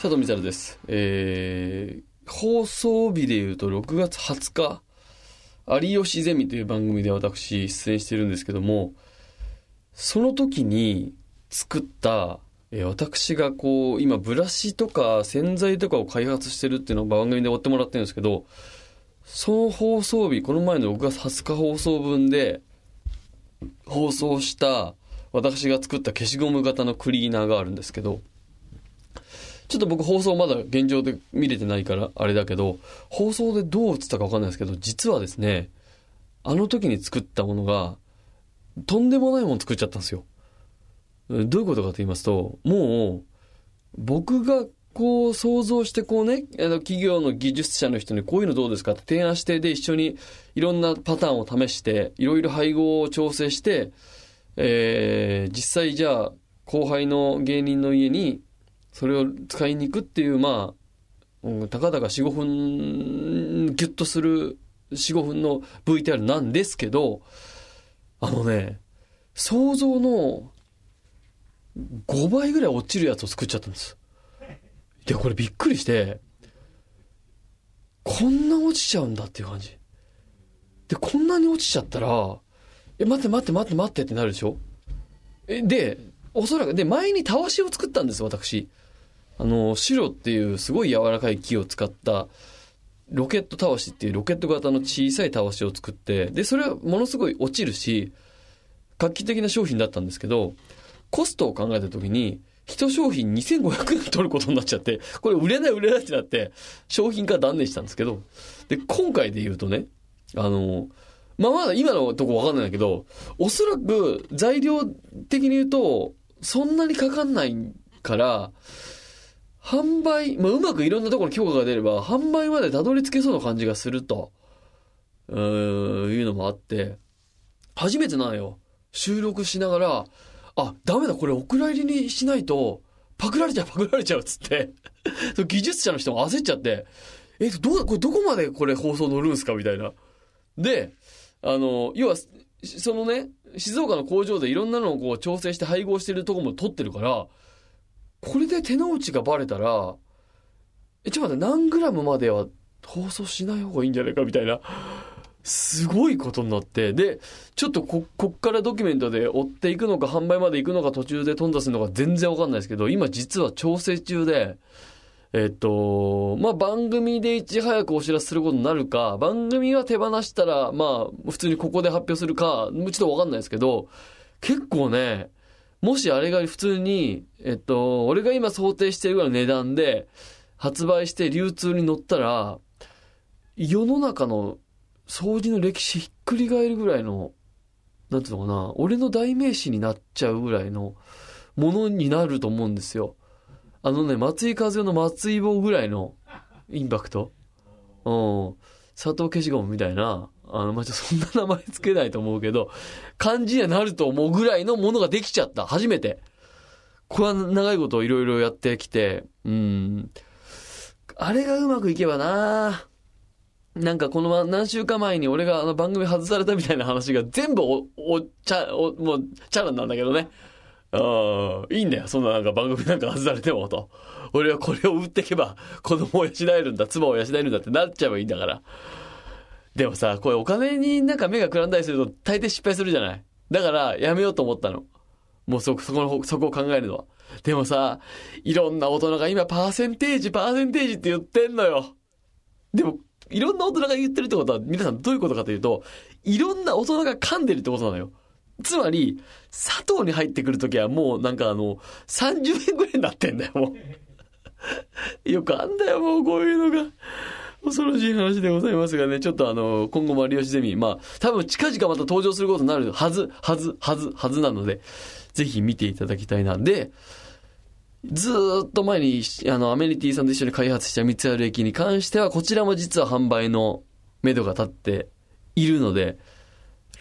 佐藤光晴です。えー、放送日で言うと6月20日、有吉ゼミという番組で私出演してるんですけども、その時に作った、えー私がこう、今ブラシとか洗剤とかを開発してるっていうのを番組で追ってもらってるんですけど、その放送日、この前の6月20日放送分で、放送した私が作った消しゴム型のクリーナーがあるんですけど、ちょっと僕放送まだ現状で見れてないからあれだけど、放送でどう映ったかわかんないですけど、実はですね、あの時に作ったものが、とんでもないもの作っちゃったんですよ。どういうことかと言いますと、もう、僕がこう想像してこうね、あの企業の技術者の人にこういうのどうですかって提案して、で一緒にいろんなパターンを試して、いろいろ配合を調整して、えー、実際じゃあ後輩の芸人の家にそれを使いに行くっていう、まあ、たかだか4、5分、ギュッとする4、5分の VTR なんですけど、あのね、想像の5倍ぐらい落ちるやつを作っちゃったんです。で、これびっくりして、こんな落ちちゃうんだっていう感じ。で、こんなに落ちちゃったら、え、待って待って待って待ってってなるでしょ？え、で、おそらく、で、前にたわしを作ったんです、私。あの、白っていうすごい柔らかい木を使った、ロケットたわしっていうロケット型の小さいたわしを作って、で、それはものすごい落ちるし、画期的な商品だったんですけど、コストを考えた時に、一商品2500円取ることになっちゃって、これ売れない売れないってなって、商品化断念したんですけど、で、今回で言うとね、あの、まあ、まだ今のとこわかんないんだけど、おそらく材料的に言うと、そんなにかかんないから、販売、まあ、うまくいろんなところに許可が出れば、販売までたどり着けそうな感じがすると、うんいうのもあって、初めてなのよ。収録しながら、あ、ダメだ、これお蔵入りにしないと、パクられちゃう、パクられちゃうっつって、技術者の人も焦っちゃって、え、ど、これどこまでこれ放送乗るんすか？みたいな。で、あの、要は、そのね、静岡の工場でいろんなのをこう調整して配合してるとこも撮ってるから、これで手の内がバレたら、え、ちょっと待って、何グラムまでは放送しない方がいいんじゃないかみたいな。すごいことになって、で、ちょっとこ、こっからドキュメントで追っていくのか、販売まで行くのか、途中で頓挫するのか全然わかんないですけど、今実は調整中で、えっと、まあ、番組でいち早くお知らせすることになるか、番組は手放したら、まあ、普通にここで発表するか、ちょっとわかんないですけど、結構ね、もしあれが普通に、えっと、俺が今想定してるぐらいの値段で、発売して流通に乗ったら、世の中の掃除の歴史ひっくり返るぐらいの、なんていうのかな、俺の代名詞になっちゃうぐらいのものになると思うんですよ。あのね、松井和代の松井棒ぐらいのインパクト。うん。佐藤消しゴムみたいな、あの、まあ、ちょっと そんな名前つけないと思うけど、感じにはなると思うぐらいのものができちゃった。初めて。これは長いこといろいろやってきて、うん。あれがうまくいけばななんかこの何週間前に俺があの番組外されたみたいな話が全部お、お、ちゃ、お、もう、チャラなんだけどね。ああ、いいんだよ。そんななんか番組なんか外されてもと。俺はこれを売っていけば子供を養えるんだ、妻を養えるんだってなっちゃえばいいんだから。でもさ、これお金になんか目がくらんだりすると大抵失敗するじゃない。だからやめようと思ったの。もうそ、そこの、そこを考えるのは。でもさ、いろんな大人が今パーセンテージ、パーセンテージって言ってんのよ。でも、いろんな大人が言ってるってことは、皆さんどういうことかというと、いろんな大人が噛んでるってことなのよ。つまり、砂糖に入ってくるときはもうなんかあの、30円ぐらいになってんだよ、もう。よくあんだよ、もうこういうのが。恐ろしい話でございますがね、ちょっとあの、今後も有吉ゼミ、まあ、多分近々また登場することになるはず、はず、はず、はずなので、ぜひ見ていただきたいな。で、ずっと前に、あの、アメニティさんと一緒に開発した三つある駅に関しては、こちらも実は販売の目処が立っているので、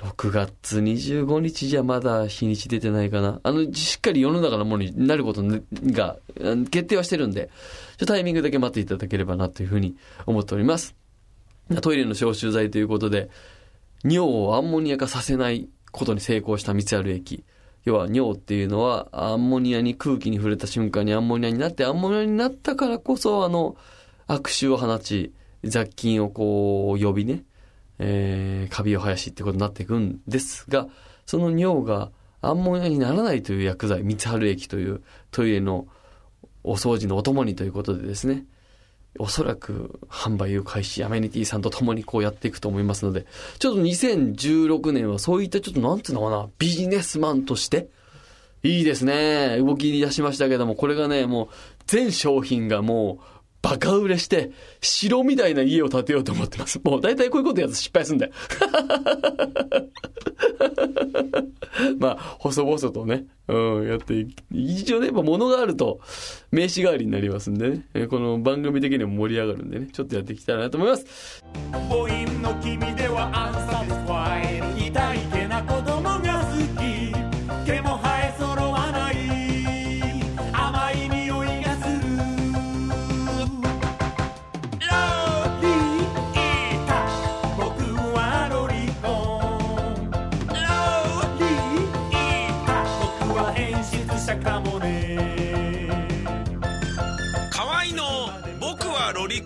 6月25日じゃまだ日にち出てないかな。あの、しっかり世の中のものになることが、決定はしてるんで、ちょタイミングだけ待っていただければなというふうに思っております。トイレの消臭剤ということで、尿をアンモニア化させないことに成功した三つある駅。要は尿っていうのはアンモニアに空気に触れた瞬間にアンモニアになって、アンモニアになったからこそ、あの、悪臭を放ち、雑菌をこう呼びね、えー、カビを生やしってことになっていくんですが、その尿がアンモニアにならないという薬剤、三春液というトイレのお掃除のお供にということでですね、おそらく販売を開始、アメニティさんと共にこうやっていくと思いますので、ちょっと2016年はそういったちょっとなんつうのかな、ビジネスマンとして、いいですね。動き出しましたけども、これがね、もう全商品がもうバカ売れして、城みたいな家を建てようと思ってます。もう大体こういうことやつ失敗すんだよ。まあ、細々とね、うん、やって一応ね、やっぱ物があると名刺代わりになりますんでね、えこの番組的にも盛り上がるんでね、ちょっとやっていきたいなと思います。母音の君ではアンサティスファイ痛いけな子供